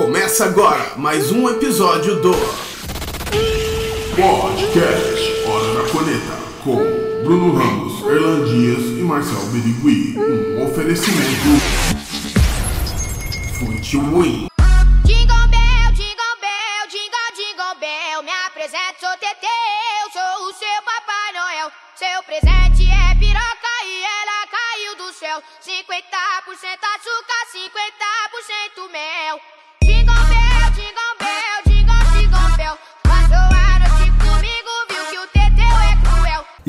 Começa agora mais um episódio do Podcast Hora da Coneta com Bruno Ramos, Erlan Dias e Marcel Berigui. Um oferecimento Fute Win. Jingle bell, jingle bell, jingle. Me apresento, sou Teteu, sou o seu Papai Noel. Seu presente é piroca e ela caiu do céu. 50% açúcar,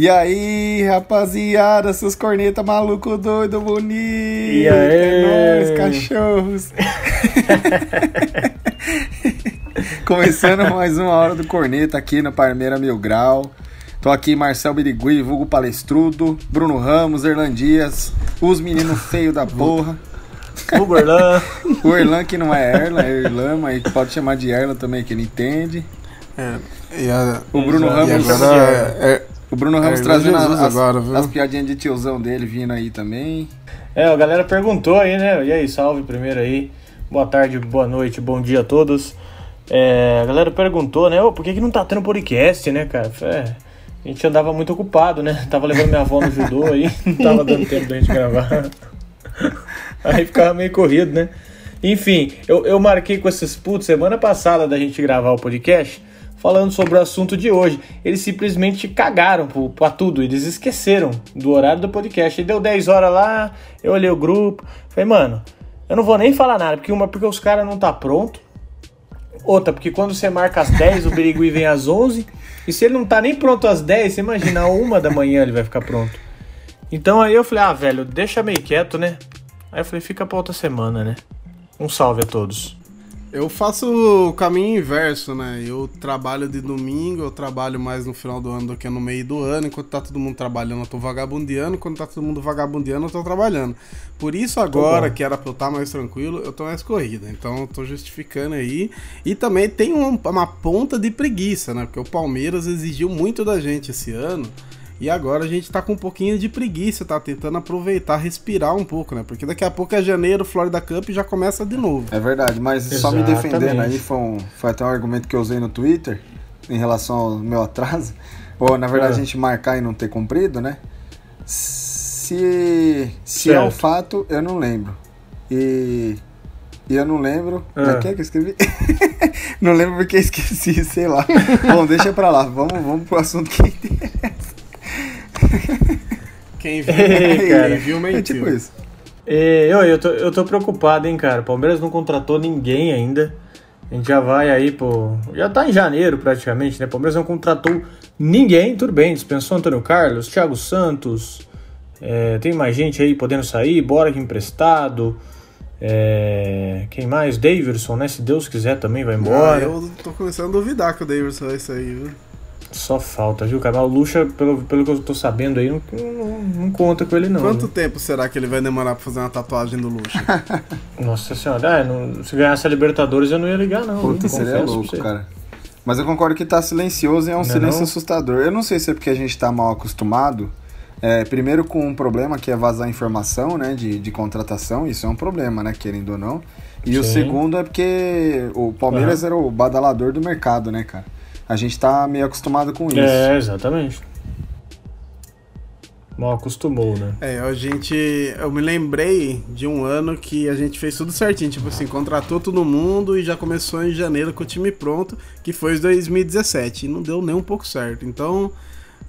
E aí, rapaziada, seus corneta maluco doido bonito. E aí? É nóis, cachorros. Começando mais uma hora do corneta aqui no Parmeira Mil Grau. Tô aqui Marcel Birigui, vulgo palestrudo, Bruno Ramos, Erlan Dias, os meninos feios da porra. Hugo Erlan. O Erlan que não é Erlan, é Erlan, mas pode chamar de Erlan também, que ele entende. É, e, a, O Bruno Exato. e Ramos, agora é, o Bruno Ramos Erlan trazendo as, agora, viu? as piadinhas de tiozão dele vindo aí também. É, a galera perguntou aí, né? E aí, salve primeiro aí. Boa tarde, boa noite, bom dia a todos. É, a galera perguntou, né? Ô, por que, que não tá tendo podcast, né, cara? É, a gente andava muito ocupado, né? Tava levando minha avó no judô aí, não tava dando tempo da gente gravar. Aí ficava meio corrido, né? Enfim, eu, eu marquei com esses putos semana passada da gente gravar o podcast falando sobre o assunto de hoje. Eles simplesmente cagaram pra tudo, eles esqueceram do horário do podcast. E deu 10 horas lá, eu olhei o grupo, falei, mano, eu não vou nem falar nada, porque uma, porque os caras não tá pronto. Outra, porque quando você marca às 10, o Birigui vem às 11. E se ele não tá nem pronto às 10, você imagina, uma da manhã ele vai ficar pronto. Então aí eu falei, ah, velho, deixa meio quieto, né? Aí eu falei, fica pra outra semana, né? Um salve a todos. Eu faço o caminho inverso, né? Eu trabalho de domingo, eu trabalho mais no final do ano do que no meio do ano. Enquanto tá todo mundo trabalhando, eu tô vagabundeando. Quando tá todo mundo vagabundeando, eu tô trabalhando. Por isso agora, bom. que era pra eu estar mais tranquilo, eu tô mais corrida. Então eu tô justificando aí. E também tem um- uma ponta de preguiça, né? Porque o Palmeiras exigiu muito da gente esse ano. E agora a gente tá com um pouquinho de preguiça, tá tentando aproveitar, respirar um pouco, né? Porque daqui a pouco é janeiro, Florida Cup já começa de novo. É verdade, mas só me Exatamente. defendendo aí, foi, um- foi até um argumento que eu usei no Twitter em relação ao meu atraso. Ou, na verdade, Ah. a gente marcar e não ter cumprido, né? Se, se é um fato, eu não lembro. E, e eu não lembro. Como é que é que eu escrevi? não lembro porque eu esqueci, sei lá. Bom, deixa pra lá. Vamos, vamos pro assunto que interessa. Quem viu, Ei, cara. viu mentiu. É tipo isso. E, eu, eu, tô, eu tô preocupado, hein, cara. O Palmeiras não contratou ninguém ainda. A gente já vai aí, pô. Já tá em janeiro praticamente, né? O Palmeiras não contratou ninguém, tudo bem. Dispensou Antônio Carlos, Thiago Santos. é, tem mais gente aí podendo sair, bora que emprestado. É, quem mais? Davidson, né? Se Deus quiser também vai Ah, embora. eu tô começando a duvidar que o Davidson vai sair, viu? Só falta, viu, cara? Mas o Lucha, pelo, pelo que eu tô sabendo aí, não, não, não conta com ele, não. Quanto né? tempo será que ele vai demorar pra fazer uma tatuagem do Lucha? Nossa senhora, é, não- se ganhasse a Libertadores eu não ia ligar, não. Puta, hein? seria Confesso pra louco, cara. Mas eu concordo que tá silencioso e é um Não é silêncio não? assustador. Eu não sei se é porque a gente tá mal acostumado. É, primeiro com um problema que é vazar informação, né, de, de contratação, isso é um problema, né, querendo ou não. E o Sim. segundo é porque o Palmeiras era o badalador do mercado, né, cara. A gente tá meio acostumado com isso. É, exatamente. Mal acostumou, né? é, a gente. Eu me lembrei de um ano que a gente fez tudo certinho. Tipo assim, contratou todo mundo e já começou em janeiro com o time pronto, que foi 2017. E não deu nem um pouco certo. Então.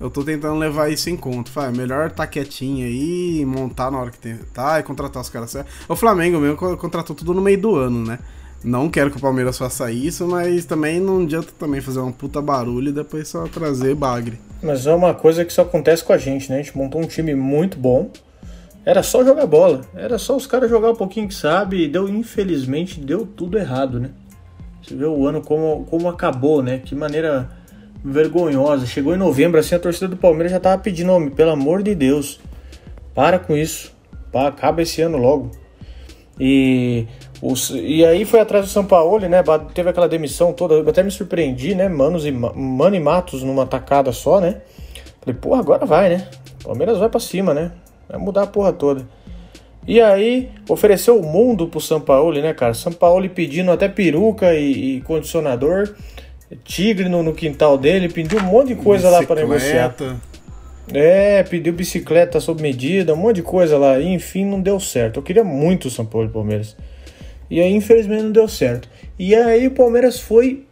Eu tô tentando levar isso em conta. Fala, melhor tá quietinho aí, montar na hora que tem. Tá, e contratar os caras certos. O Flamengo mesmo co- contratou tudo no meio do ano, né? Não quero que o Palmeiras faça isso, mas também não adianta também fazer uma puta barulho e depois só trazer bagre. Mas é uma coisa que só acontece com a gente, né? A gente montou um time muito bom. Era só jogar bola. Era só os caras jogar um pouquinho que sabe. E deu, infelizmente, deu tudo errado, né? Você vê o ano como, como acabou, né? Que maneira vergonhosa. Chegou em novembro, assim, a torcida do Palmeiras já tava pedindo, homem, pelo amor de Deus, para com isso. Pá, acaba esse ano logo. E, os, e aí foi atrás do São Paulo, né? Teve aquela demissão toda. Eu até me surpreendi, né? Manos e, Ma- Mano e Matos numa tacada só, né? Falei, pô, agora vai, né? Palmeiras vai pra cima, né? Vai mudar a porra toda. E aí, ofereceu o mundo pro São Paulo, né, cara? São Paulo pedindo até peruca e, e condicionador, tigre no, no, quintal dele, pediu um monte de coisa lá para negociar. É, pediu bicicleta sob medida, um monte de coisa lá. E, enfim, não deu certo. Eu queria muito o São Paulo e Palmeiras. E aí, infelizmente, não deu certo. E aí, o Palmeiras foi.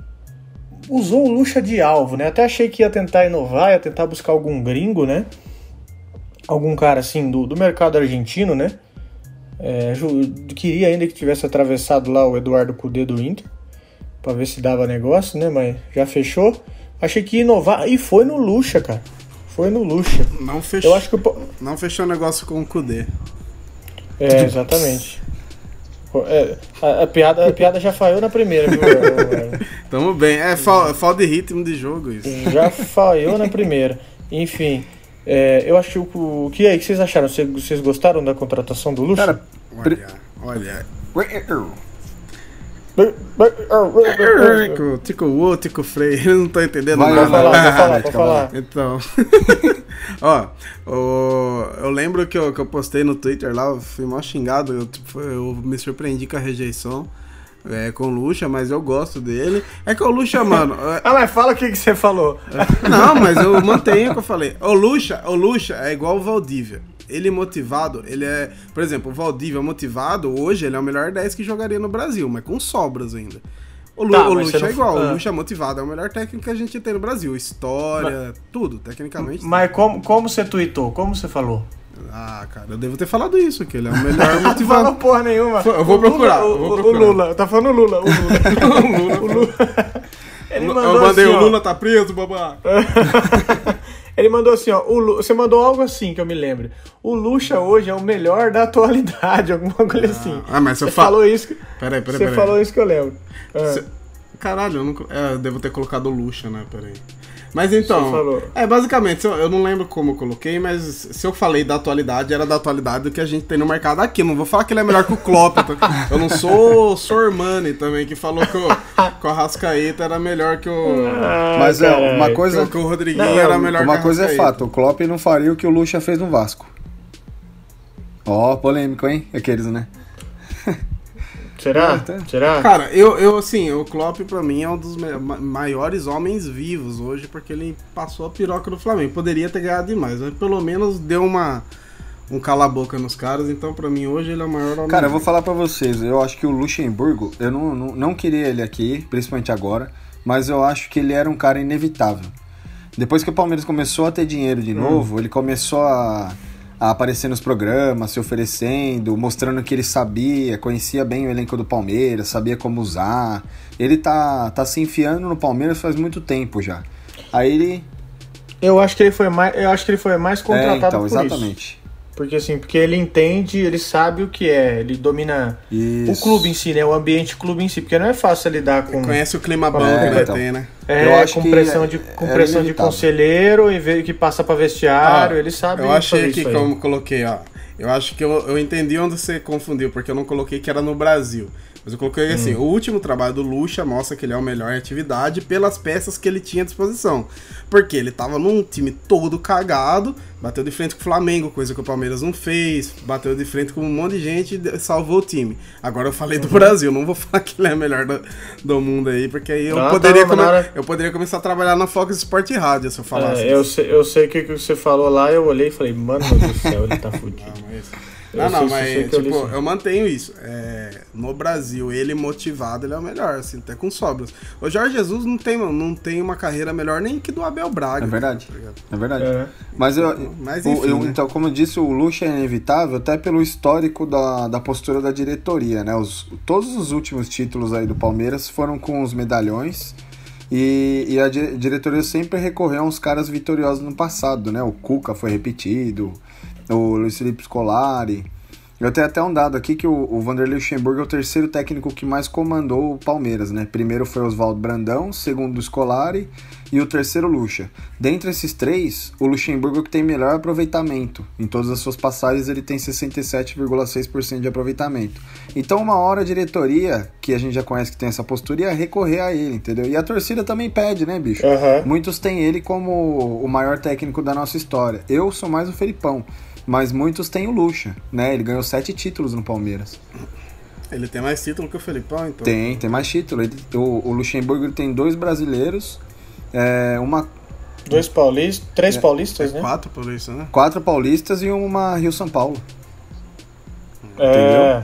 Usou o Lucha de alvo, né? Até achei que ia tentar inovar, ia tentar buscar algum gringo, né? Algum cara assim do, do mercado argentino, né? É, queria ainda que tivesse atravessado lá o Eduardo Cudê do Inter, pra ver se dava negócio, né? Mas já fechou. Achei que ia inovar e foi no Lucha, cara. Foi no Lucha. Não fechou. Eu acho que o... Não fechou negócio com o Kudê. É, exatamente. É, a, a, piada, a piada já falhou na primeira, viu? Tamo bem. É falta fal de ritmo de jogo isso. Já falhou na primeira. Enfim, é, eu acho que o que aí que vocês acharam? Vocês, vocês gostaram da contratação do Lucha? Cara, olha, olha. Tico, tico Wu, Tico Frei, não tô entendendo vai, nada. Vai falar, vai falar, vai falar. Então, ó, o, eu lembro que eu, que eu postei no Twitter lá, eu fui mal xingado, eu, tipo, eu me surpreendi com a rejeição. É, com o Lucha, mas eu gosto dele. É que o Lucha, mano. ah, mas fala o que, que você falou. Não, mas eu mantenho o que eu falei. O Lucha, o Lucha é igual o Valdívia ele motivado, ele é. Por exemplo, o Valdívia motivado, hoje ele é o melhor 10 que jogaria no Brasil, mas com sobras ainda. O, Lu, tá, o Lucha é igual, ah. o Lucha é motivado, é o melhor técnico que a gente tem no Brasil. História, mas, tudo, tecnicamente. Mas como, como você tweetou? Como você falou? Ah, cara, eu devo ter falado isso, que ele é o melhor motivado. não porra nenhuma. Eu vou procurar. o, vou procurar. o Lula, tá falando o Lula. O Lula. o Lula. Ele mandou eu mandei assim, o Lula tá preso, babá. Ele mandou assim, ó. Lu... Você mandou algo assim que eu me lembro. O Lucha hoje é o melhor da atualidade, alguma coisa ah, assim. Ah, mas você fa... falou isso. Que... Peraí, peraí, Você peraí. falou isso que eu lembro. Ah. Caralho, eu, não... é, eu devo ter colocado o Lucha, né? Peraí. Mas então, é basicamente, eu não lembro como eu coloquei, mas se eu falei da atualidade, era da atualidade do que a gente tem no mercado aqui. não vou falar que ele é melhor que o Klopp. Eu não sou o Sormani também, que falou que o, que o Arrascaeta era melhor que o. Ah, mas é, uma coisa. Que, que o Rodriguinho não, era melhor Uma coisa é fato, o Klopp não faria o que o Lucha fez no Vasco. Ó, oh, polêmico, hein? Aqueles, né? Será? Será? Cara, eu, eu assim, o Klopp pra mim é um dos maiores homens vivos hoje, porque ele passou a piroca no Flamengo. Poderia ter ganhado demais, mas pelo menos deu uma um cala-boca nos caras, então pra mim hoje ele é o maior homem. Cara, eu vou falar pra vocês, eu acho que o Luxemburgo, eu não, não, não queria ele aqui, principalmente agora, mas eu acho que ele era um cara inevitável. Depois que o Palmeiras começou a ter dinheiro de hum. novo, hum. ele começou a a aparecer nos programas, se oferecendo, mostrando que ele sabia, conhecia bem o elenco do Palmeiras, sabia como usar. Ele tá, tá se enfiando no Palmeiras faz muito tempo já. Aí ele. Eu acho que ele foi mais, eu acho que ele foi mais contratado é, então, por exatamente. Isso. Porque assim, porque ele entende, ele sabe o que é, ele domina Isso. o clube em si, né? O ambiente clube em si, porque não é fácil lidar com. Ele conhece o clima bom é, que então, tem, né? É, eu acho com pressão, de, com pressão de conselheiro e que passa para vestiário, ah, ele sabe. Eu achei aqui como coloquei, ó. Eu acho que eu, eu entendi onde você confundiu, porque eu não coloquei que era no Brasil. Mas eu coloquei assim: hum. o último trabalho do Lucha mostra que ele é o melhor em atividade pelas peças que ele tinha à disposição. Porque ele tava num time todo cagado, bateu de frente com o Flamengo, coisa que o Palmeiras não fez, bateu de frente com um monte de gente e salvou o time. Agora eu falei do uhum. Brasil, não vou falar que ele é o melhor do, do mundo aí, porque aí eu, ah, poderia tá, come... eu poderia começar a trabalhar na Fox Sport Rádio se eu falasse. É, eu, sei, eu sei que, que você falou lá, eu olhei e falei, mano do céu, ele tá fudido. Ah, mas... Não, não, mas tipo, eu, eu mantenho isso. É, no Brasil, ele motivado, ele é o melhor, assim, até com sobras. O Jorge Jesus não tem, não tem uma carreira melhor nem que do Abel Braga. É verdade. Tá é verdade. É. Mas, eu, mas enfim, eu, né? então, como eu disse, o luxo é inevitável, até pelo histórico da, da postura da diretoria, né? Os, todos os últimos títulos aí do Palmeiras foram com os medalhões. E, e a diretoria sempre recorreu a uns caras vitoriosos no passado, né? O Cuca foi repetido, o Luiz Felipe Scolari. Eu tenho até um dado aqui que o, o Vanderlei Luxemburgo é o terceiro técnico que mais comandou o Palmeiras, né? Primeiro foi Oswaldo Brandão, segundo o Scolari e o terceiro Lucha. Dentre esses três, o Luxemburgo é que tem melhor aproveitamento. Em todas as suas passagens ele tem 67,6% de aproveitamento. Então uma hora a diretoria, que a gente já conhece que tem essa postura, ia recorrer a ele, entendeu? E a torcida também pede, né, bicho? Uhum. Muitos têm ele como o maior técnico da nossa história. Eu sou mais o Felipão. Mas muitos têm o Lucha, né? Ele ganhou sete títulos no Palmeiras. Ele tem mais título que o Felipão, então. Tem, tem mais título. Ele- o, o Luxemburgo ele tem dois brasileiros, é, uma, Dois paulistas, três paulistas, né? Quatro isso, né? quatro paulistas e uma Rio São Paulo. É.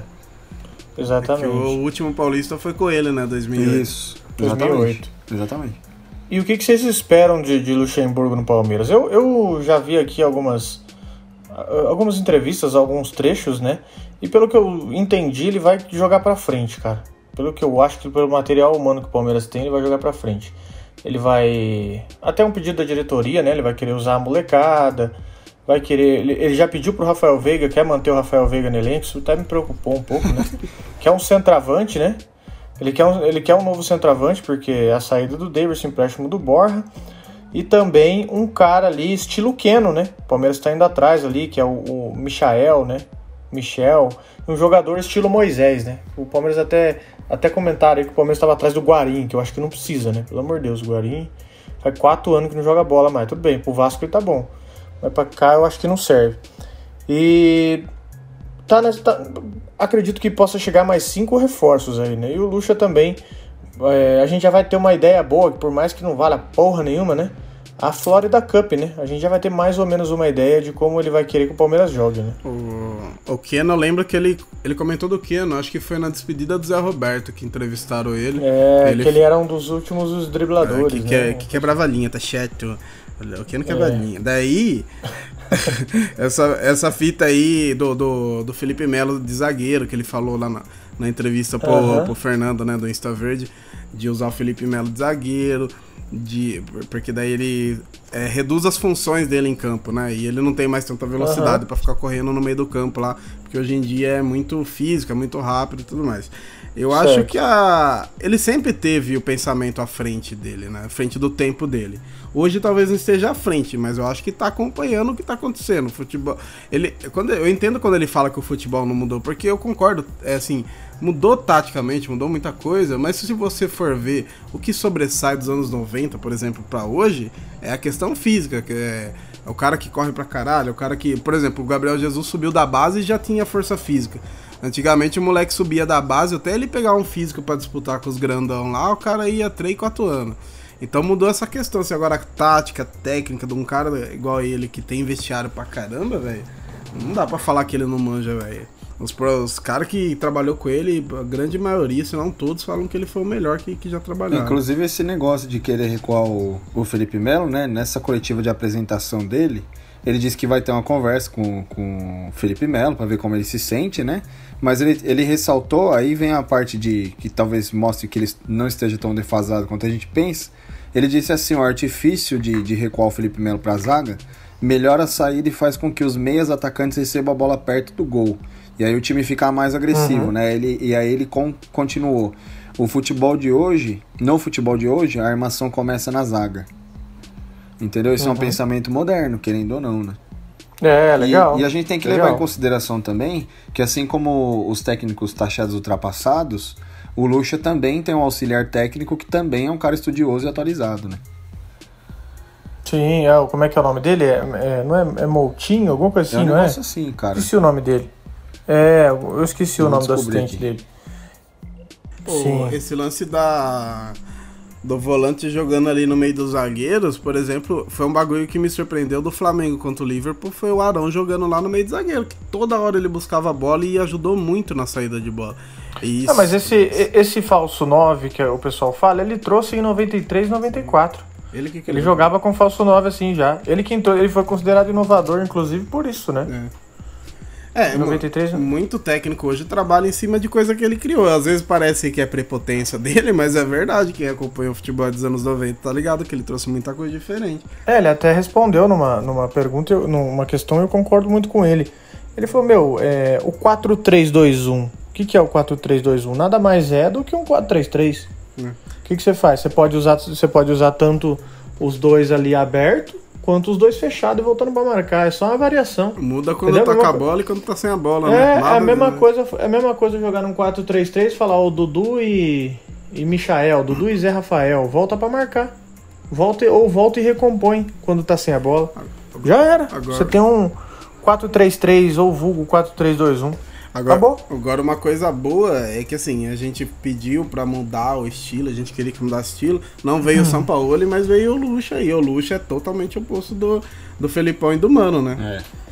Que Exatamente. o último paulista foi com ele, né? 2008. Isso, 2008. exatamente. Exatamente. E o que, que vocês esperam de, de Luxemburgo no Palmeiras? Eu, eu já vi aqui algumas, algumas entrevistas, alguns trechos, né? E pelo que eu entendi, ele vai jogar pra frente, cara. Pelo que eu acho que pelo material humano que o Palmeiras tem, ele vai jogar pra frente. Ele vai. Até um pedido da diretoria, né? Ele vai querer usar a molecada. Vai querer. Ele, já pediu pro Rafael Veiga, quer manter o Rafael Veiga no elenco. Isso até me preocupou um pouco, né? que é um centroavante, né? Ele quer, um, ele quer um novo centroavante, porque é a saída do Davidson, empréstimo do Borja. E também um cara ali, estilo Keno, né? O Palmeiras tá indo atrás ali, que é o, o Michael, né? Michel. Um jogador estilo Moisés, né? O Palmeiras até, até comentaram aí que o Palmeiras estava atrás do Guarim, que eu acho que não precisa, né? Pelo amor de Deus, o Guarim faz quatro anos que não joga bola mais. Tudo bem, pro Vasco ele tá bom. Mas pra cá eu acho que não serve. E tá, nessa- tá- acredito que possa chegar mais cinco reforços aí, né? E o Lucha também. é, a gente já vai ter uma ideia boa, que por mais que não valha porra nenhuma, né? A Florida Cup, né? A gente já vai ter mais ou menos uma ideia de como ele vai querer que o Palmeiras jogue, né? O, o Keno, eu lembro que ele, ele comentou do Keno, acho que foi na despedida do Zé Roberto que entrevistaram ele. É, ele, que ele era um dos últimos dos é, dribladores, que, né? que, é- que quebrava a linha, tá chato. O Keno quebra a linha. Daí, essa, essa fita aí do, do, do Felipe Melo de zagueiro, que ele falou lá na, na entrevista pro, Aham. pro Fernando, né, do Insta Verde, de usar o Felipe Melo de zagueiro, de, porque daí ele é, reduz as funções dele em campo, né? E ele não tem mais tanta velocidade Aham. pra ficar correndo no meio do campo lá, porque hoje em dia é muito físico, é muito rápido e tudo mais. Eu acho Certo. que a ele sempre teve o pensamento à frente dele, né? À frente do tempo dele. Hoje talvez não esteja à frente, mas eu acho que tá acompanhando o que tá acontecendo. O futebol, ele, quando eu entendo quando ele fala que o futebol não mudou, porque eu concordo, é assim, mudou taticamente, mudou muita coisa, mas se você for ver o que sobressai dos anos 90, por exemplo, pra hoje, é a questão física, que é é o cara que corre pra caralho, é o cara que, por exemplo, o Gabriel Jesus subiu da base e já tinha força física. Antigamente o moleque subia da base, até ele pegar um físico pra disputar com os grandão lá, o cara ia 3, 4 anos. Então mudou essa questão. Se agora a tática, a técnica de um cara igual ele que tem vestiário pra caramba, velho, não dá pra falar que ele não manja, velho. Os, os caras que trabalhou com ele, a grande maioria, se não todos, falam que ele foi o melhor que, que já trabalhou. Inclusive esse negócio de querer recuar o, o Felipe Melo, né? Nessa coletiva de apresentação dele, ele disse que vai ter uma conversa com, com o Felipe Melo para ver como ele se sente, né? Mas ele, ele ressaltou, aí vem a parte de que talvez mostre que ele não esteja tão defasado quanto a gente pensa. Ele disse assim: o artifício de, de recuar o Felipe Melo para a zaga melhora a saída e faz com que os meias atacantes recebam a bola perto do gol. E aí o time fica mais agressivo, né? Ele, e aí ele con- continuou. O futebol de hoje, no futebol de hoje, a armação começa na zaga. Entendeu? Isso é um pensamento moderno, querendo ou não, né? É, E- legal. E, a gente tem que Legal. levar em consideração também que assim como os técnicos taxados ultrapassados, o Lucha também tem um auxiliar técnico que também é um cara estudioso e atualizado, né? Sim, é, como é que é o nome dele? É, é- não é, é Moutinho, alguma coisa é um assim, não é? assim, cara. Esqueci o nome dele. É, eu esqueci o nome do assistente aqui. dele. Pô, Sim. esse lance da do volante jogando ali no meio dos zagueiros, por exemplo, foi um bagulho que me surpreendeu do Flamengo contra o Liverpool, foi o Arão jogando lá no meio do zagueiro, que toda hora ele buscava a bola e ajudou muito na saída de bola. Isso, Ah, mas esse, esse falso 9 que o pessoal fala, ele trouxe em 93, 94. ele que Ele jogava com falso 9 assim já. Ele que entrou, ele foi considerado inovador, inclusive, por isso, né? É, Em 93, mu- né? muito técnico hoje trabalha em cima de coisa que ele criou. Às vezes parece que é prepotência dele, mas é verdade. Quem acompanha o futebol dos anos 90 tá ligado que ele trouxe muita coisa diferente. É, ele até respondeu numa, numa pergunta, eu- numa questão, eu concordo muito com ele. Ele falou, meu, é, o 4-3-2-1, o que, que é o 4-3-2-1? Nada mais é do que um 4-3-3. Hum. O que, que você faz? Você pode, usar, você pode usar tanto os dois ali abertos, quanto os dois fechados e voltando pra marcar. É só uma variação. Muda quando Entendeu? tá com a bola e quando tá sem a bola, É, né? é Nada, a mesma né? coisa, é a mesma coisa jogar num 4-3-3 falar o Dudu e, e Michael, Dudu e Zé Rafael, volta pra marcar. Volta e- ou volta e recompõe quando tá sem a bola. Já era. Agora- Você tem um 4-3-3 ou vulgo 4-3-2-1. Agora, Acabou? agora, uma coisa boa é que assim, a gente pediu pra mudar o estilo, a gente queria que mudasse o estilo. Não veio o São Paulo, mas veio o Lucha aí. O Lucha é totalmente oposto do, do Felipão e do Mano, né? É.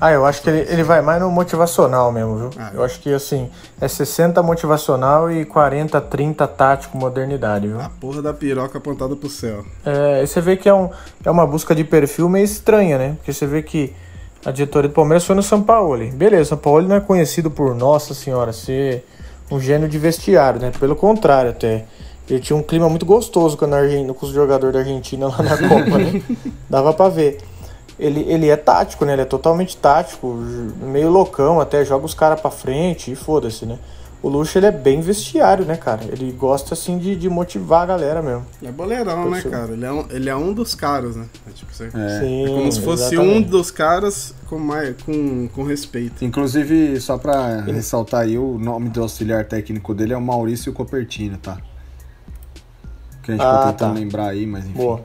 Ah, eu acho que ele, ele vai mais no motivacional mesmo, viu? Ah, eu acho que assim, é 60 motivacional e 40, 30 tático modernidade, viu? A porra da piroca apontada pro céu. É, e você vê que é, um, é uma busca de perfil meio estranha, né? Porque você vê que a diretoria do Palmeiras foi no São Paulo. Beleza, o São Paulo não é conhecido por, nossa senhora, ser um gênio de vestiário, né? Pelo contrário, até. Ele tinha um clima muito gostoso com, a Argen- com os jogadores da Argentina lá na Copa, né? Dava pra ver. Ele, ele é tático, né? Ele é totalmente tático, meio loucão, até joga os caras pra frente e foda-se, né? O Luxo, ele é bem vestiário, né, cara? Ele gosta, assim, de, de motivar a galera mesmo. Ele é boleirão, né, cara? Ele é um, ele é um dos caras, né? É, tipo, você- É. Sim, é como se fosse um exatamente. dos caras com, mais, com, com respeito. Inclusive, só pra ressaltar aí, o nome do auxiliar técnico dele é o Maurício Copertino, tá? Que a gente Ah, tá tentando tá. lembrar aí, mas enfim. Boa.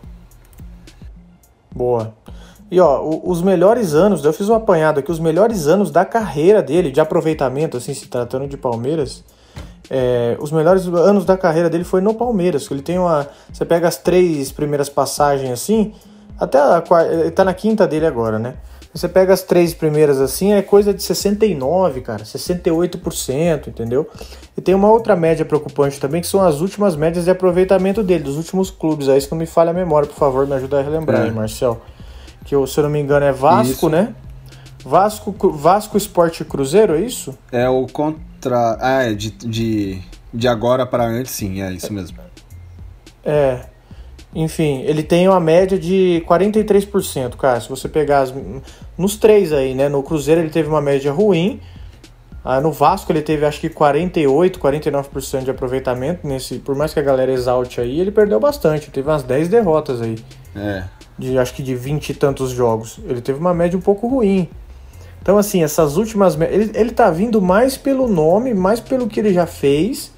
Boa. E ó, os melhores anos, eu fiz um apanhado aqui, os melhores anos da carreira dele, de aproveitamento, assim, se tratando de Palmeiras, é, os melhores anos da carreira dele foi no Palmeiras. que Ele tem uma. Você pega as três primeiras passagens assim, até a quarta. Ele tá na quinta dele agora, né? Você pega as três primeiras assim, é coisa de 69, cara, 68%, entendeu? E tem uma outra média preocupante também, que são as últimas médias de aproveitamento dele, dos últimos clubes. Aí, se não me falha a memória, por favor, me ajuda a relembrar É. aí, Marcel. Que, se eu não me engano, é Vasco, Isso. né? Vasco, Vasco Esporte Cruzeiro, é isso? É o contra. Ah, é de, de, de agora para antes, sim, é isso mesmo. É. Enfim, ele tem uma média de 43%, cara. Se você pegar as, nos três aí, né? No Cruzeiro ele teve uma média ruim. Ah, no Vasco ele teve acho que 48, 49% de aproveitamento nesse, por mais que a galera exalte aí, ele perdeu bastante, teve umas 10 derrotas aí, É. de acho que de 20 e tantos jogos. Ele teve uma média um pouco ruim. Então assim, essas últimas ele, ele tá vindo mais pelo nome, mais pelo que ele já fez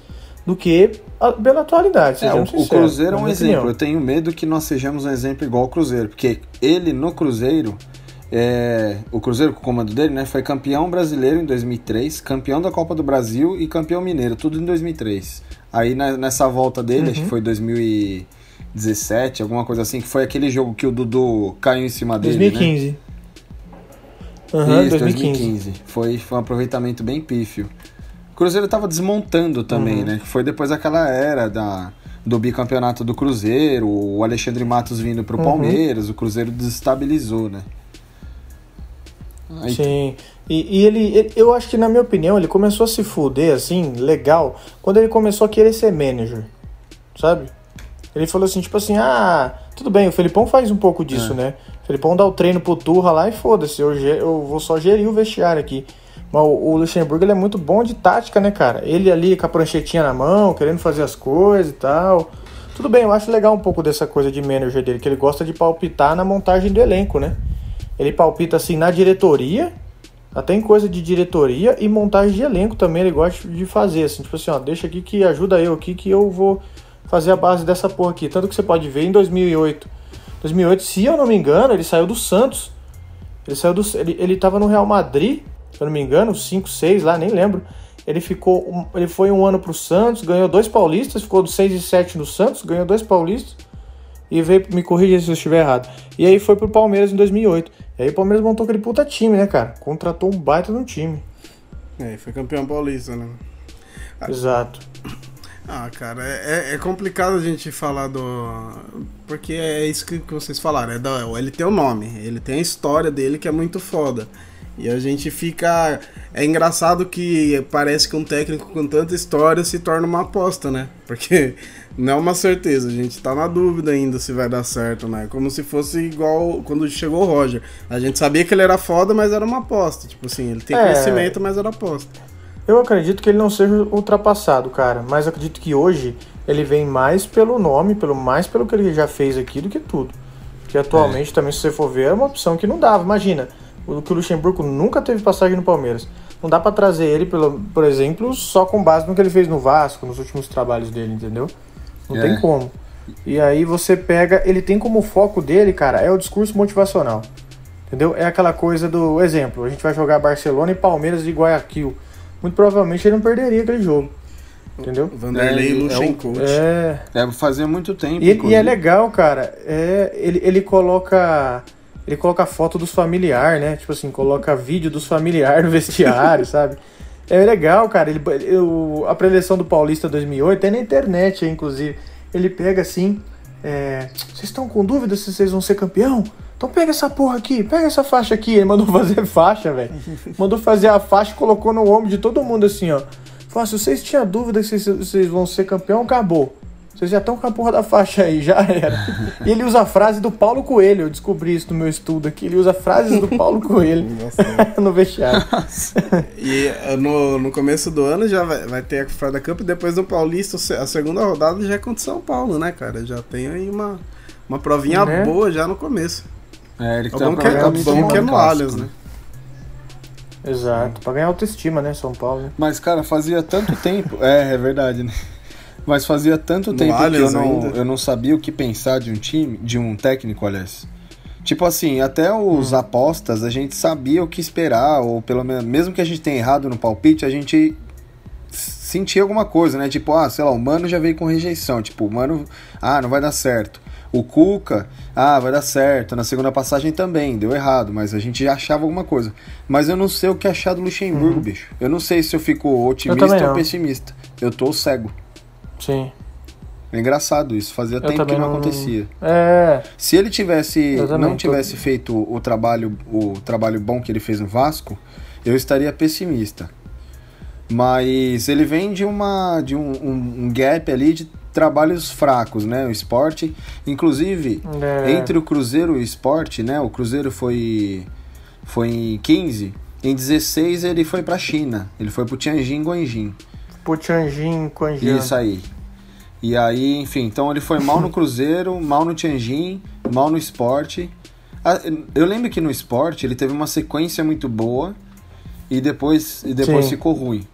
do que a- pela atualidade, É, o, sejamos o Cruzeiro é um exemplo. Eu tenho medo que nós sejamos um exemplo igual ao Cruzeiro, porque ele no Cruzeiro, é, o Cruzeiro com o comando dele, né, foi campeão brasileiro em 2003, campeão da Copa do Brasil e campeão mineiro, tudo em 2003. Aí na- nessa volta dele, acho que foi 2017, alguma coisa assim, que foi aquele jogo que o Dudu caiu em cima dele, né? 2015. Aham, Isso, 2015. 2015. Foi, foi um aproveitamento bem pífio. O Cruzeiro tava desmontando também, Uhum. né? Foi depois daquela era da, do bicampeonato do Cruzeiro, o Alexandre Matos vindo pro Uhum. Palmeiras, o Cruzeiro desestabilizou, né? Aí, Sim. E, e ele, ele- eu acho que, na minha opinião, ele começou a se fuder, assim, legal, quando ele começou a querer ser manager, sabe? Ele falou assim, tipo assim, ah, tudo bem, o Felipão faz um pouco disso, É. né? O Felipão dá o treino pro Turra lá e foda-se, eu, eu vou só gerir o vestiário aqui. Mas o, o Luxemburgo, ele é muito bom de tática, né, cara? Ele ali com a pranchetinha na mão, querendo fazer as coisas e tal. Tudo bem, eu acho legal um pouco dessa coisa de manager dele, que ele gosta de palpitar na montagem do elenco, né? Ele palpita assim na diretoria, até em coisa de diretoria e montagem de elenco também ele gosta de fazer, assim, tipo assim, ó, deixa aqui que ajuda eu aqui que eu vou fazer a base dessa porra aqui. Tanto que você pode ver em 2008. 2008, se eu não me engano, ele saiu do Santos. Ele saiu do ele, ele tava no Real Madrid, se eu não me engano, 5, 6 lá, nem lembro. Ele ficou ele foi um ano pro Santos, ganhou dois paulistas, ficou do 6 e 7 no Santos, ganhou dois paulistas e veio, me corrija se eu estiver errado. E aí foi pro Palmeiras em 2008. E aí o Palmeiras montou aquele puta time, né, cara? Contratou um baita de um time. É, foi campeão paulista, né? Exato. Ah, cara, é, é- é complicado a gente falar do. Porque é isso que vocês falaram. É da, ele tem o nome, ele tem a história dele que é muito foda. E a gente fica. É engraçado que parece que um técnico com tanta história se torna uma aposta, né? Porque não é uma certeza, a gente tá na dúvida ainda se vai dar certo, né? Como se fosse igual quando chegou o Roger. A gente sabia que ele era foda, mas era uma aposta. Tipo assim, ele tem É. conhecimento, mas era aposta. Eu acredito que ele não seja ultrapassado, cara. Mas acredito que hoje ele vem mais pelo nome, pelo mais pelo que ele já fez aqui do que tudo. Que atualmente também, se você for ver, é uma opção que não dava. Imagina, o que o Luxemburgo nunca teve passagem no Palmeiras. Não dá pra trazer ele, pelo, por exemplo, só com base no que ele fez no Vasco, nos últimos trabalhos dele, entendeu? Não É. tem como. E aí você pega, ele tem como foco dele, cara, é o discurso motivacional. Entendeu? É aquela coisa do exemplo, a gente vai jogar Barcelona e Palmeiras de Guayaquil. Muito provavelmente ele não perderia aquele jogo. Entendeu? Vanderlei É, e é Luxem um- Coach. É, É, fazia muito tempo. E, e é legal, cara. É, ele, ele coloca. Ele coloca foto dos familiares, né? Tipo assim, coloca vídeo dos familiares no vestiário, sabe? É legal, cara. Ele, eu, a preleção do Paulista 2008 tem na internet, inclusive. Ele pega assim. É, Vocês estão com dúvida se vocês vão ser campeão? Então pega essa porra aqui, pega essa faixa aqui. Ele mandou fazer faixa, velho. Mandou fazer a faixa e colocou no ombro de todo mundo assim, ó. Falou, se vocês tinham dúvida se vocês vão ser campeão, acabou. Vocês já estão com a porra da faixa aí, já era. E ele usa a frase do Paulo Coelho, eu descobri isso no meu estudo aqui. Ele usa frases do Paulo Coelho no vestiário. E eh, no, no começo do ano já vai, vai ter a Frada Cup e depois do Paulista, a segunda rodada já é contra o São Paulo, né, cara? Já tem aí uma, uma provinha Né? boa já no começo. É, ele É tá bom que é, bom que é no Allianz, né? Exato, pra ganhar autoestima, né, São Paulo. Né? Mas, cara, fazia tanto tempo. É, é verdade, né? Mas fazia tanto No tempo que eu Allianz não, ainda. eu não sabia o que pensar de um time, de um técnico, aliás. Tipo assim, até os apostas a gente sabia o que esperar, ou pelo menos, mesmo que a gente tenha errado no palpite, a gente sentia alguma coisa, né? Tipo, ah, sei lá, o Mano já veio com rejeição. Tipo, o Mano, ah, não vai dar certo. O Cuca, ah, vai dar certo. Na segunda passagem também, deu errado, mas a gente já achava alguma coisa. Mas eu não sei o que achar do Luxemburgo, bicho. Eu não sei se eu fico otimista também ou pessimista. Eu tô cego. Sim. É engraçado isso, fazia tempo que não, não- acontecia. É, Se ele tivesse Eu não tô- tivesse feito o trabalho o trabalho bom que ele fez no Vasco, eu estaria pessimista. Mas ele vem de uma de um, um- um gap ali de trabalhos fracos, né? O esporte, inclusive É. entre o Cruzeiro e o esporte, né? O Cruzeiro foi foi em 15, em 16 ele foi pra China, ele foi pro Tianjin Guanjin. Pro Tianjin, Quanjian. Isso aí. E aí, enfim, então ele foi mal no Cruzeiro, mal no Tianjin, mal no esporte. Ah, Eu lembro que no esporte ele teve uma sequência muito boa e depois, e depois Sim. ficou ruim.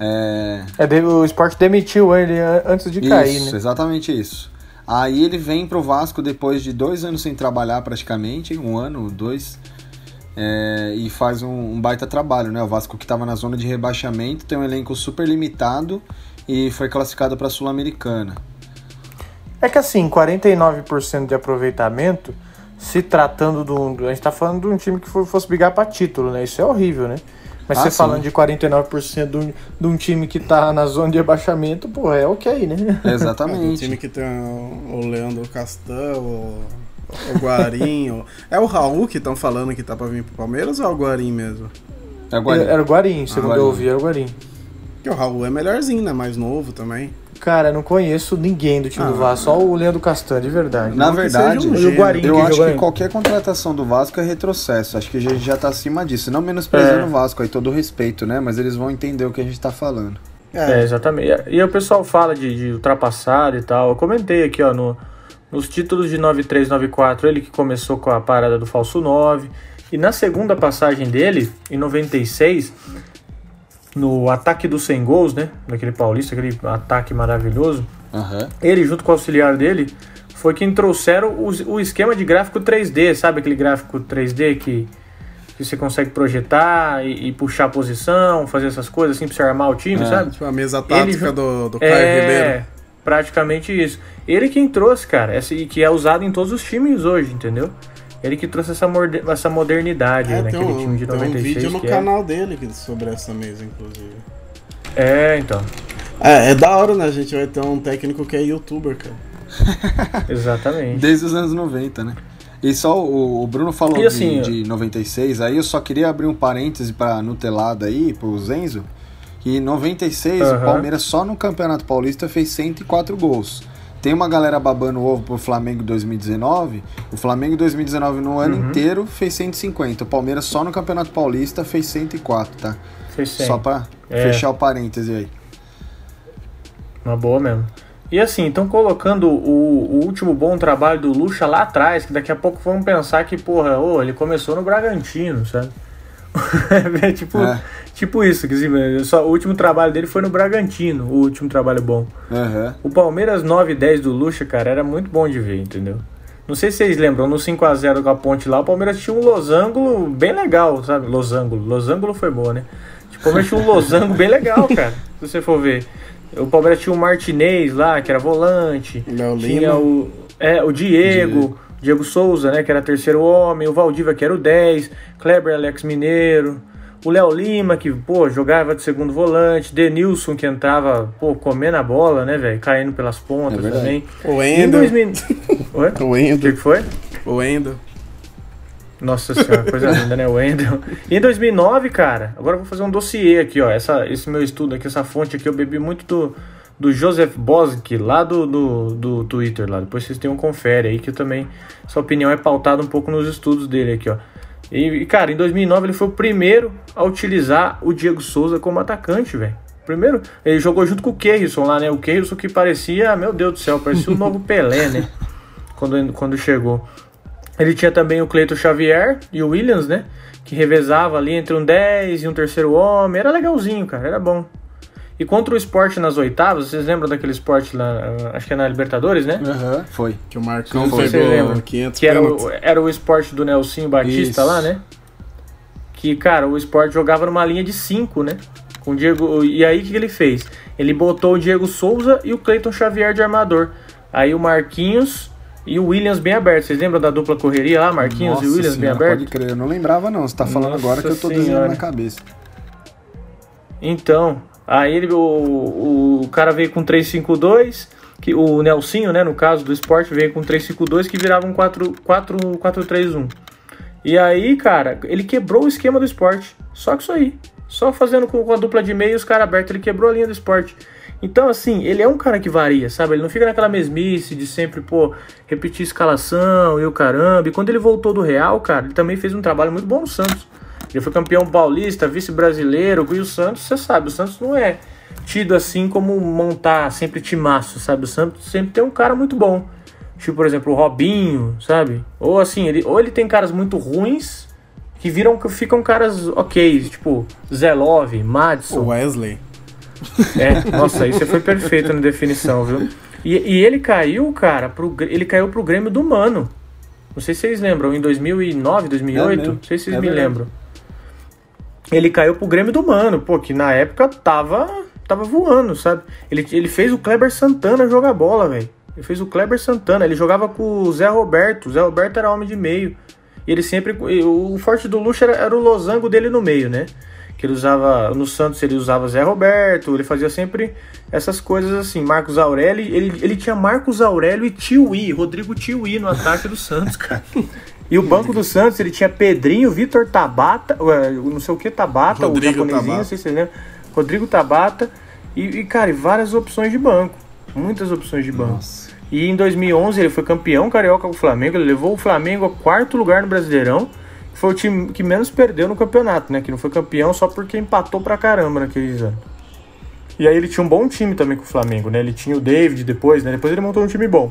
É, É, o esporte demitiu ele an- antes de cair, isso, né? exatamente isso. Aí ele vem pro Vasco depois de dois anos sem trabalhar praticamente, um ano, dois, é, e faz um, um baita trabalho, né? O Vasco que estava na zona de rebaixamento, tem um elenco super limitado e foi classificado para a Sul-Americana. É que assim, 49% de aproveitamento, se tratando de um. A gente tá falando de um time que fosse brigar pra título, né? Isso é horrível, né? Mas Ah, você sim. falando de 49% de um, de um time que tá na zona de rebaixamento, pô, é ok, né? É, Exatamente. tem time que tem o, o Leandro Castan, o, o Guarim. o- É o Raul que estão falando que tá pra vir pro Palmeiras ou é o Guarim mesmo? Agora, Era o Guarim, segundo Guarim. eu ouvi, era o Guarim. Porque o Raul é melhorzinho, né? Mais novo também. Cara, eu não conheço ninguém do time do Ah. Vasco, só o Leandro Castan, de verdade. na não verdade, um E o Guarim eu que acho que qualquer contratação do Vasco é retrocesso. Acho que a gente já tá acima disso. Não menosprezando É. o Vasco aí, todo o respeito, né? Mas eles vão entender o que a gente tá falando. É, exatamente. E o pessoal fala de, de ultrapassado e tal. Eu comentei aqui, ó, no, nos títulos de 93, 94, ele que começou com a parada do falso 9. E na segunda passagem dele, em 96, no ataque dos 100 gols, né? Daquele paulista, aquele ataque maravilhoso. Aham. Ele, junto com o auxiliar dele, foi quem trouxeram o, o esquema de gráfico 3D, sabe aquele gráfico 3D que, que você consegue projetar e, e puxar a posição, fazer essas coisas assim pra você armar o time, É. sabe? Tipo a mesa tática ju- do, do Caio É, Ribeiro. Praticamente isso. Ele quem trouxe, cara, essa, e que é usado em todos os times hoje, entendeu? Ele que trouxe essa, morde- essa modernidade É, tem naquele um, time de tem um 96. vídeo no é- canal dele que- sobre essa mesa, inclusive. É, então. É, é da hora, né? A gente vai ter um técnico que é youtuber, cara. Exatamente. Desde os anos 90, né? E só o, o Bruno falou assim, de, de 96, aí eu só queria abrir um parêntese pra Nutelada aí, pro Zenzo, que em 96 o Aham. Palmeiras só no Campeonato Paulista fez 104 gols. Tem uma galera babando o ovo pro Flamengo 2019, o Flamengo 2019 no ano Uhum. inteiro fez 150, o Palmeiras só no Campeonato Paulista fez 104, tá? Fez cem. Só pra É. fechar o parêntese aí. Uma boa mesmo. E assim, estão colocando o, o último bom trabalho do Lucha lá atrás, que daqui a pouco vão pensar que, porra, ô, ele começou no Bragantino, sabe? É tipo, É. tipo isso, que assim, só, o último trabalho dele foi no Bragantino, o último trabalho bom. Aham. O Palmeiras 9 e 10 do Lucha, cara, era muito bom de ver, entendeu? Não sei se vocês lembram, no 5x0 com a ponte lá, o Palmeiras tinha um losango bem legal, sabe? Losango. Losango foi boa, né? Tipo, o Palmeiras tinha um losango bem legal, cara. Se você for ver. O Palmeiras tinha o Martinez lá, que era volante. Léo Tinha o, é, o Diego, Diego Souza, né, que era terceiro homem, o Valdívia, que era o 10, Kleber Alex Mineiro, o Léo Lima, que, pô, jogava de segundo volante, Denilson, que entrava, pô, comendo a bola, né, velho, caindo pelas pontas É também. O Endo. 2000... Oi? O O que, Endo. que foi? O Endo. Nossa senhora, coisa linda, né? O Wendel. E em 2009, cara, agora eu vou fazer um dossiê aqui, ó. Essa, esse meu estudo aqui, essa fonte aqui, eu bebi muito do, do Joseph Bosk, lá do, do, do Twitter, lá. Depois vocês têm um confere aí, que também, sua opinião é pautada um pouco nos estudos dele aqui, ó. E, e, cara, em 2009 ele foi o primeiro a utilizar o Diego Souza como atacante, velho. Primeiro, ele jogou junto com o Keirson lá, né? O Keirson que parecia, meu Deus do céu, parecia o novo Pelé, né? Quando, quando chegou. Ele tinha também o Cleiton Xavier e o Williams, né? Que revezava ali entre um 10 e um terceiro homem. Era legalzinho, cara, era bom. E contra o esporte nas oitavas, vocês lembram daquele esporte lá, ah, acho que é na Libertadores, né? Aham, foi. Que o Marcão Foi. Vocês lembram? pegou 500 Que era o, era o esporte do Nelsinho Batista Isso. lá, né? Que, cara, o esporte jogava numa linha de 5, né? Com o Diego. E aí o que ele fez? Ele botou o Diego Souza e o Cleiton Xavier de armador. Aí o Marquinhos e o Williams bem aberto. Vocês lembram da dupla correria lá? Marquinhos Nossa e Williams bem senhora, aberto? Pode crer, eu não lembrava não. Você tá falando Nossa agora que eu tô senhora. desenhando na cabeça. Então, aí ele, o, o cara veio com 352, que o Nelsinho, né, no caso do esporte, veio com 352 que virava um 4 4 431. E aí, cara, ele quebrou o esquema do esporte. Só que isso aí. Só fazendo com, a dupla de meio os caras abertos, ele quebrou a linha do esporte. Então, assim, ele é um cara que varia, sabe? Ele não fica naquela mesmice de sempre, pô, repetir escalação e o caramba. E quando ele voltou do Real, cara, ele também fez um trabalho muito bom no Santos. Ele foi campeão paulista, vice-brasileiro, e o Santos, você sabe, o Santos não é tido assim como montar sempre timaço, sabe? O Santos sempre tem um cara muito bom. Tipo, por exemplo, o Robinho, sabe? Ou assim, ele, ou ele tem caras muito ruins que viram que ficam caras ok, tipo Zé Love, O Madison. Wesley. É, nossa, aí você foi perfeito na definição, viu? E, e ele caiu, cara, pro, ele caiu pro Grêmio do Mano. Não sei se vocês lembram, em 2009, 2008, É não sei se vocês é me verdade. lembram. Ele caiu pro Grêmio do Mano, pô, que na época tava, tava voando, sabe? Ele, ele fez o Kleber Santana jogar bola, velho. Ele fez o Kleber Santana, ele jogava com o Zé Roberto. O Zé Roberto era homem de meio. E ele sempre. O forte do Luxo era, era o losango dele no meio, né? Que ele usava. No Santos ele usava Zé Roberto, ele fazia sempre essas coisas assim. Marcos Aurélio, ele, ele tinha Marcos Aurélio e Tiuí, Rodrigo Tiuí no ataque do Santos, cara. E o banco do Santos, ele tinha Pedrinho, Vitor Tabata, não sei o que Tabata, Rodrigo o japonesinho, Tabata. não sei se você lembra. Rodrigo Tabata. E, e, cara, várias opções de banco. Muitas opções de banco. Nossa. E em 2011 ele foi campeão carioca com o Flamengo. Ele levou o Flamengo a quarto lugar no Brasileirão. Foi o time que menos perdeu no campeonato, né? Que não foi campeão só porque empatou pra caramba naqueles anos. E aí ele tinha um bom time também com o Flamengo, né? Ele tinha o David depois, né? Depois ele montou um time bom.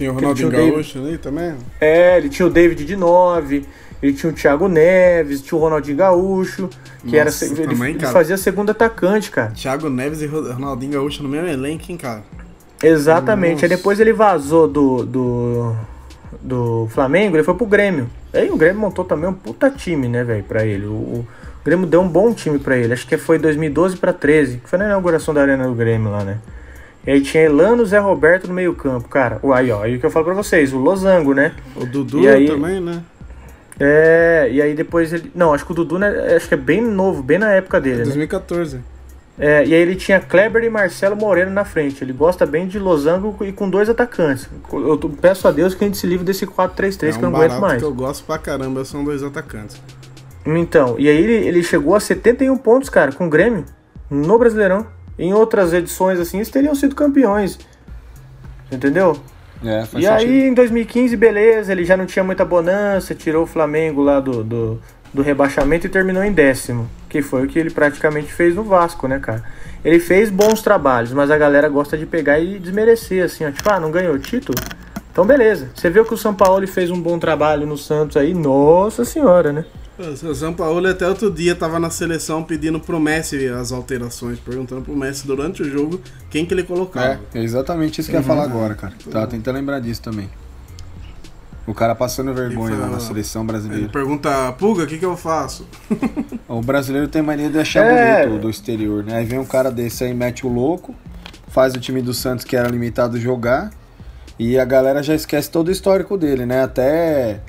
Tem o Ronaldinho. Gaúcho ali também. É, ele tinha o David de 9, ele tinha o Thiago Neves, tinha o Ronaldinho Gaúcho, que Nossa, era ele, também, ele fazia segundo atacante, cara. Thiago Neves e Ro- Ronaldinho Gaúcho no mesmo elenco, hein, cara? Exatamente. Nossa. Aí depois ele vazou do, do, do Flamengo, ele foi pro Grêmio. Aí o Grêmio montou também um puta time, né, velho, pra ele. O, o Grêmio deu um bom time pra ele. Acho que foi 2012 pra 13, que foi na inauguração da Arena do Grêmio lá, né? E aí tinha Elano, Zé Roberto no meio campo, cara. O- Aí, ó, aí o que eu falo pra vocês, o Losango, né? O Dudu aí- também, né? É, e aí depois ele... Não, acho que o Dudu, né, acho que é bem novo, bem na época dele, né? 2014. É, e aí ele tinha Kleber e Marcelo Moreno na frente. Ele gosta bem de losango e com dois atacantes. Eu peço a Deus que a gente se livre desse 4-3-3 é que eu não aguento mais. que eu gosto pra caramba, são dois atacantes. Então, e aí ele, ele chegou a 71 pontos, cara, com o Grêmio, no Brasileirão. Em outras edições assim, eles teriam sido campeões. Entendeu? É, e sentido. aí em 2015, beleza, ele já não tinha muita bonança, tirou o Flamengo lá do, do, do rebaixamento e terminou em décimo. Que foi o que ele praticamente fez no Vasco, né, cara? Ele fez bons trabalhos, mas a galera gosta de pegar e desmerecer, assim, ó, tipo, ah, não ganhou o título? Então beleza. Você viu que o São Paulo fez um bom trabalho no Santos aí, nossa senhora, né? O São Paulo até outro dia tava na seleção pedindo pro Messi as alterações, perguntando pro Messi durante o jogo quem que ele colocava. É, é exatamente isso que eu ia falar agora, cara. Tava tentando lembrar disso também. O cara passando vergonha Ele lá na fala- seleção Ele brasileira. pergunta, Puga, o que, que eu faço? O brasileiro tem mania de achar É. bonito do exterior, né? Aí vem um cara desse aí, mete o louco, faz o time do Santos que era limitado jogar, e a galera já esquece todo o histórico dele, né? Até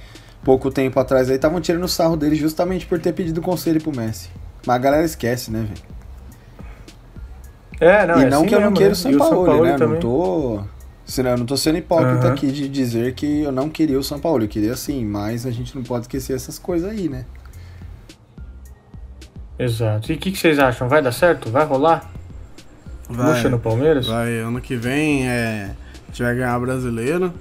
pouco tempo atrás aí estavam tirando sarro dele justamente por ter pedido conselho pro Messi. Mas a galera esquece, né, velho? É, não, e é não assim que eu não queira né? o São Paulo, Paulo né? Eu Não tô. senão Eu não tô sendo hipócrita Aham. aqui de dizer que eu não queria o São Paulo. Eu queria sim, mas a gente não pode esquecer essas coisas aí, né? Exato. E o que, que vocês acham? Vai dar certo? Vai rolar? Luxa no Palmeiras? Vai, ano que vem é, a gente vai ganhar brasileiro.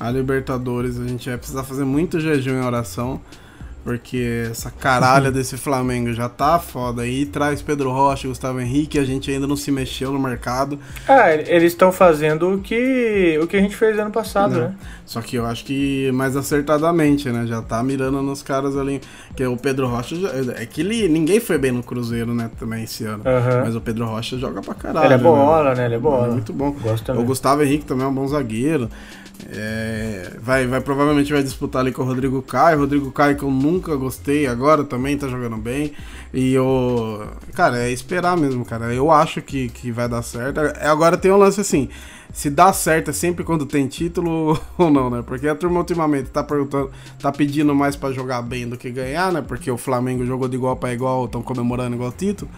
A Libertadores a gente vai precisar fazer muito jejum e oração. Porque essa caralha desse Flamengo já tá foda. E traz Pedro Rocha, Gustavo Henrique, a gente ainda não se mexeu no mercado. Ah, eles estão fazendo o que, o que a gente fez ano passado, Não. né? Só que eu acho que mais acertadamente, né? Já tá mirando nos caras ali. Que o Pedro Rocha. é que ele, ninguém foi bem no Cruzeiro, né? Também esse ano. Aham. Mas o Pedro Rocha joga pra caralho. Ele é né? bola, né? Ele é bola. É muito bom. Gosto também. O Gustavo Henrique também é um bom zagueiro. É, vai, vai provavelmente vai disputar ali com o Rodrigo Caio. Rodrigo Caio que eu nunca gostei, agora também tá jogando bem. E o. Cara, é esperar mesmo, cara. Eu acho que, que vai dar certo. É, Agora tem um lance assim. Se dá certo é sempre quando tem título ou não, né? Porque a turma ultimamente tá perguntando, tá pedindo mais pra jogar bem do que ganhar, né? Porque o Flamengo jogou de igual pra igual, estão comemorando igual título.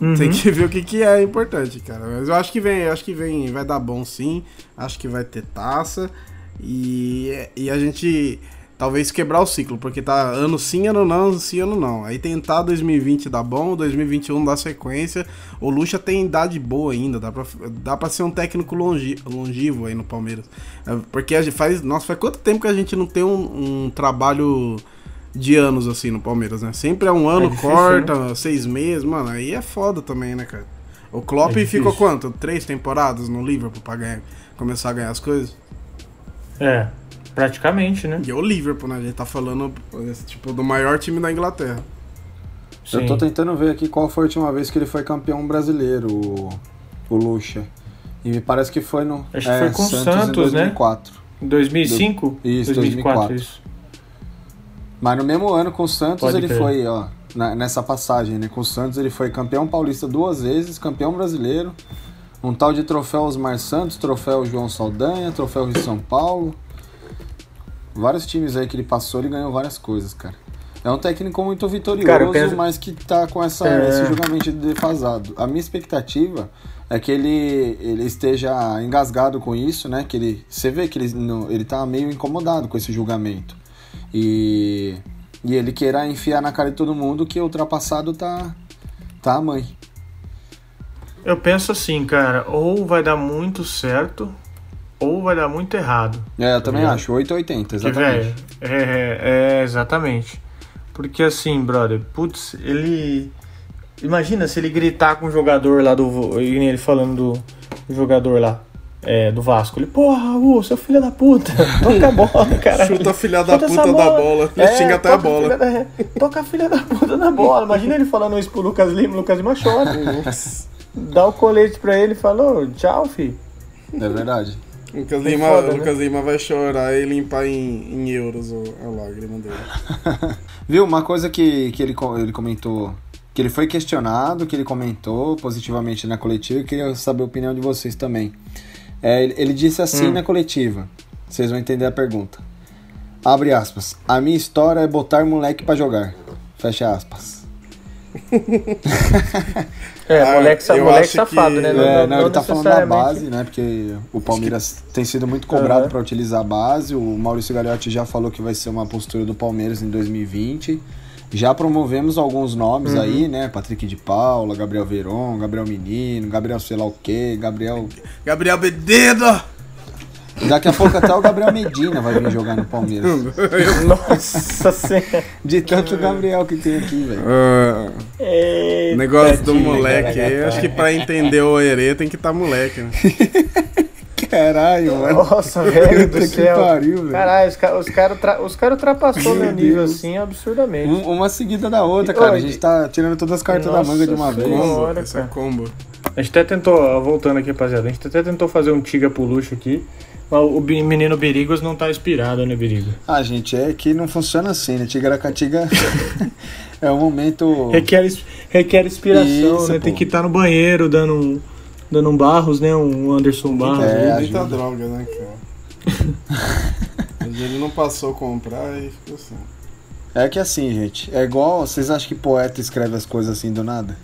Uhum. Tem que ver o que, que é importante, cara. Mas eu acho que vem, eu acho que vem, vai dar bom sim. Acho que vai ter taça. E, e a gente talvez quebrar o ciclo, porque tá ano sim, ano não, ano sim, ano não. Aí tentar 2020 dar bom, 2021 dar sequência. O Lucha tem idade boa ainda, dá pra, dá pra ser um técnico longi, longivo aí no Palmeiras. É, Porque a gente faz. Nossa, faz quanto tempo que a gente não tem um, um trabalho de anos assim no Palmeiras, né? Sempre é um ano, difícil, corta, seis meses, mano. Aí é foda também, né, cara? O Klopp É ficou quanto? Três temporadas no Liverpool pra ganhar, começar a ganhar as coisas? É, praticamente, né? E é o Liverpool, né? A gente tá falando, esse, tipo, do maior time da Inglaterra. Eu tô Sim. tentando ver aqui qual foi a última vez que ele foi campeão brasileiro, o, o Lucha. E me parece que foi no. Acho que foi com o Santos, em né? 2004. Em 2005? Isso, 2004. isso. Mas no mesmo ano com o Santos Pode ele crer. foi, ó, na- nessa passagem, né? Com o Santos ele foi campeão paulista duas vezes, campeão brasileiro, um tal de troféu Osmar Santos, troféu João Saldanha, troféu Rio São Paulo. Vários times aí que ele passou, ele ganhou várias coisas, cara. É um técnico muito vitorioso, Cara, penso- mas que tá com essa, É. esse julgamento defasado. A minha expectativa é que ele, ele esteja engasgado com isso, né? Que ele, você vê que ele, não- ele tá meio incomodado com esse julgamento. E, e ele queira enfiar na cara de todo mundo que o ultrapassado tá, tá a mãe. Eu penso assim, cara, ou vai dar muito certo, ou vai dar muito errado. É, eu também acho, 880, Que, exatamente. velho, é, é, exatamente. Porque assim, brother, putz, ele. Imagina se ele gritar com o jogador lá do. e Ele falando do, do jogador lá. É, do Vasco. Ele, porra, ô, seu filho da puta, toca a bola, cara. Chuta a filha da puta essa da bola. Ele xinga até a toca bola. filha da- toca a filha da puta na bola. Imagina ele falando isso pro Lucas Lima, o Lucas Lima chora. Dá o colete pra ele e falou, tchau, filho. É verdade. Lucas Lima, foda, né? Lucas Lima vai chorar e limpar em, em euros o- a lágrima dele. Viu, uma coisa que, que ele, ele comentou, que ele foi questionado, que ele comentou positivamente na coletiva, e queria saber a opinião de vocês também. É, ele, disse assim Hum. na coletiva, vocês vão entender a pergunta. Abre aspas. A minha história é botar moleque pra jogar. Fecha aspas. É, Ah, moleque, moleque acho safado, que- né? É, não, ele tá falando da base, né? Porque o Palmeiras tem sido muito cobrado Aham. para utilizar a base. O Maurício Gagliotti já falou que vai ser uma postura do Palmeiras em 2020. Já promovemos alguns nomes Uhum. aí, né? Patrick de Paula, Gabriel Veron, Gabriel Menino, Gabriel sei lá o quê, Gabriel. Gabriel Bededo! Daqui a pouco até o Gabriel Medina vai vir jogar no Palmeiras. Nossa senhora. De tanto Gabriel que tem aqui, velho. Eita, negócio do moleque aí, acho que pra entender o Herê tem que estar moleque, né? Caralho, mano. Nossa, velho do céu. pariu, velho. Caralho, os caras os cara tra- os cara ultrapassou Meu meu nível Deus. assim absurdamente. Um- uma seguida da outra, cara. ó, A gente tá tirando todas as cartas da Nossa manga de uma vez. Combo, cara. combo. A gente até tentou, voltando aqui, rapaziada, a gente até tentou fazer um Tiga pro luxo aqui, O bi- menino Berigos não tá inspirado, né, Berigo? Ah, gente, é que não funciona assim, né? Tigaracatiga é um momento. Requer, requer inspiração, Isso, né? pô. Tem que estar no banheiro dando um, dando um Barros, né? Um Anderson Barros. É? Muita ajuda. droga, né, cara? Mas ele não passou a comprar e ficou assim. É que assim, gente, é igual. Vocês acham que poeta escreve as coisas assim do nada?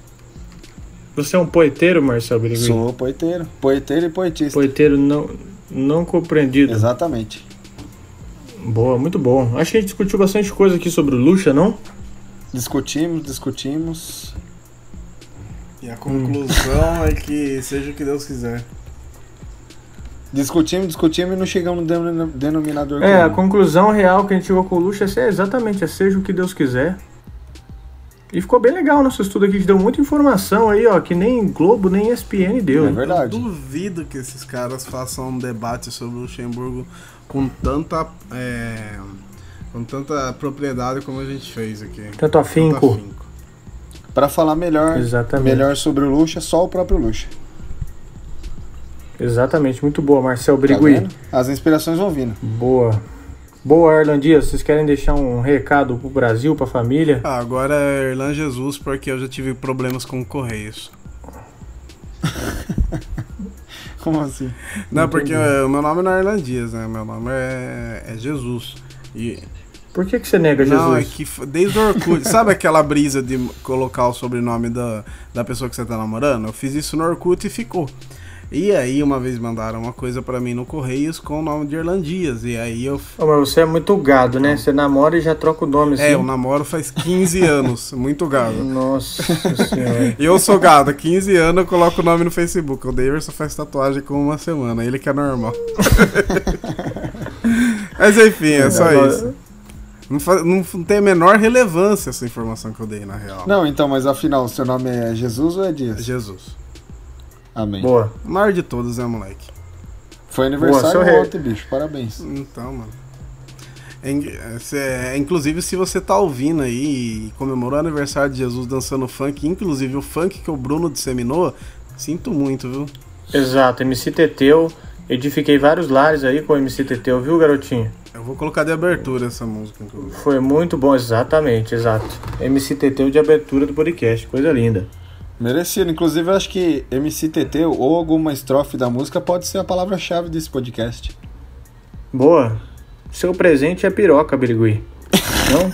Você é um poeteiro, Marcelo Berigui? Sou poeteiro. Poeteiro e poetista. Poeteiro não, não compreendido. Exatamente. Boa, muito bom. Acho que a gente discutiu bastante coisa aqui sobre o Lucha, não? Discutimos, discutimos. E a conclusão é que seja o que Deus quiser. Discutimos, discutimos e não chegamos no denom- denominador É, a comum. conclusão real que a gente chegou com o Lucha é exatamente, é seja o que Deus quiser. E ficou bem legal o nosso estudo aqui, a gente deu muita informação aí, ó, que nem Globo, nem ESPN deu. É verdade. Eu duvido que esses caras façam um debate sobre o Luxemburgo com tanta. é, com tanta propriedade como a gente fez aqui. Tanto Tanto afinco. Pra falar melhor, Exatamente. melhor sobre o Luxa, só o próprio Luxa. Exatamente, muito boa, Marcel Tá Brigui. vendo? As inspirações vão vindo. boa. Boa, Arlan Dias, vocês querem deixar um recado pro Brasil, pra família? Ah, agora é Erlan Jesus, porque eu já tive problemas com Correios. Como assim? Não, porque o meu nome não é Erlan Dias, né? Meu nome é, é Jesus. E, Por que, que você nega Não, é Jesus? que desde o Orkut, sabe aquela brisa de colocar o sobrenome da, da pessoa que você tá namorando? Eu fiz isso no Orkut e ficou. E aí, uma vez mandaram uma coisa pra mim no Correios com o nome de Erlan Dias. E aí eu. Ô, mas você é muito gado, né? Você namora e já troca o nome assim. É, eu namoro faz 15 anos. Muito gado. Nossa senhora. Eu sou gado, há 15 anos eu coloco o nome no Facebook. O Daverson faz tatuagem com uma semana, ele que é normal. Mas enfim, é só isso. Não, não tem a menor relevância essa informação que eu dei, na real. Não, então, mas afinal, o seu nome é Jesus ou é Dias? Jesus. Amém. Boa. O maior de todos, né, moleque? Foi aniversário Boa, seu rei. ontem, bicho. Parabéns. Então, mano. É é, cê- inclusive, se você tá ouvindo aí e comemorou o aniversário de Jesus dançando funk, inclusive o funk que o Bruno disseminou, sinto muito, viu? Exato, MC Teteu. Edifiquei vários lares aí com o MC Teteu, viu, garotinho? Vou colocar de abertura essa música, inclusive. Foi muito bom, exatamente, exato. MC Teteu de abertura do podcast, coisa linda. Merecido. Inclusive, eu acho que MCTT ou alguma estrofe da música pode ser a palavra-chave desse podcast. Boa. Seu presente é piroca, Birigui. Não?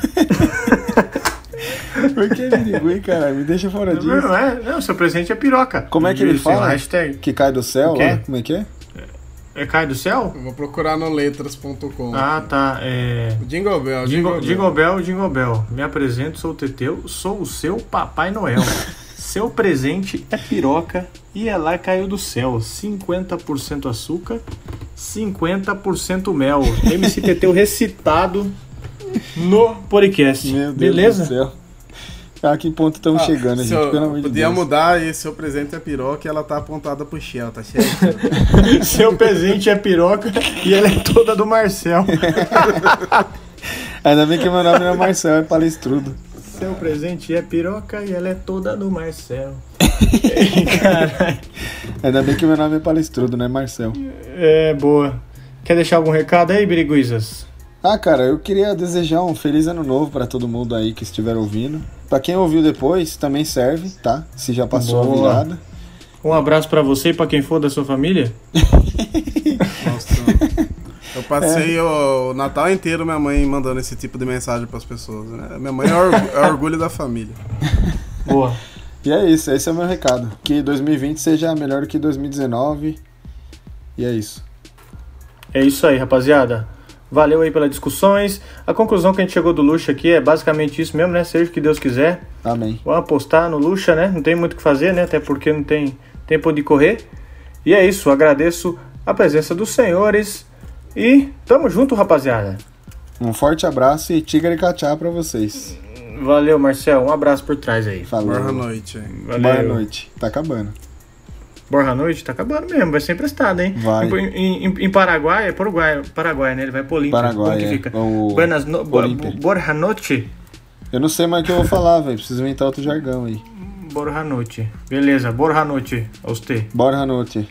Por que Birigui, cara? Me deixa fora disso. não, é, não, seu presente é piroca. Como é que ele fala? Hashtag. Que cai do céu lá? Como é que é? É cai do céu? Eu vou procurar no letras.com. Ah, tá. É. Jingle Bell, Jingle, Jingle, Jingle Bell, Jingle Bell. Me apresento, sou o Teteu, sou o seu Papai Noel. seu presente é piroca e ela caiu do céu. 50% açúcar, 50% mel. MC Teteu recitado no podcast. Meu Deus Beleza? do céu. Ah, que ponto estamos Ah, chegando, gente? seu- Pelo amor de Podia Deus. mudar e seu presente é piroca e ela tá apontada pro Shell, tá certo? seu presente é piroca e ela é toda do Marcel. Ainda bem que meu nome não é Marcel, é palestrudo. Seu presente é piroca e ela é toda do Marcel. Caralho. Ainda bem que meu nome é palestrudo, não é Marcel. É, boa. Quer deixar algum recado aí, Biriguizas? Ah, cara, eu queria desejar um feliz ano novo pra todo mundo aí que estiver ouvindo. Pra quem ouviu depois, também serve, tá? Se já passou a Boa. virada. Um abraço pra você e pra quem for da sua família. Nossa, eu passei o, o Natal inteiro minha mãe mandando esse tipo de mensagem pras pessoas. Né? Minha mãe é, orgu- é orgulho da família. Boa. E é isso, esse é o meu recado. Que 2020 seja melhor do que 2019. E é isso. É isso aí, rapaziada. Valeu aí pelas discussões. A conclusão que a gente chegou do Luxa aqui é basicamente isso mesmo, né? Seja o que Deus quiser. Amém. Vamos apostar no Luxa, né? Não tem muito o que fazer, né? Até porque não tem tempo de correr. E é isso, agradeço a presença dos senhores. E tamo junto, rapaziada. Um forte abraço e tigre cachá pra vocês. Valeu, Marcel. Um abraço por trás aí. Falou. Boa noite. Valeu. Boa noite. Tá acabando. Borra Noite tá acabando mesmo, vai ser emprestado, hein? Vai. Em, em- em Paraguai, é Paraguai, Paraguai, né? Ele vai pro Olímpia. Paraguai, que é. fica? O- Buenas no... Borja Noite? Eu não sei mais o que eu vou falar, velho. Preciso inventar outro jargão aí. Borja Noite. Beleza, Borja Noite. A você. Bora, Ranute.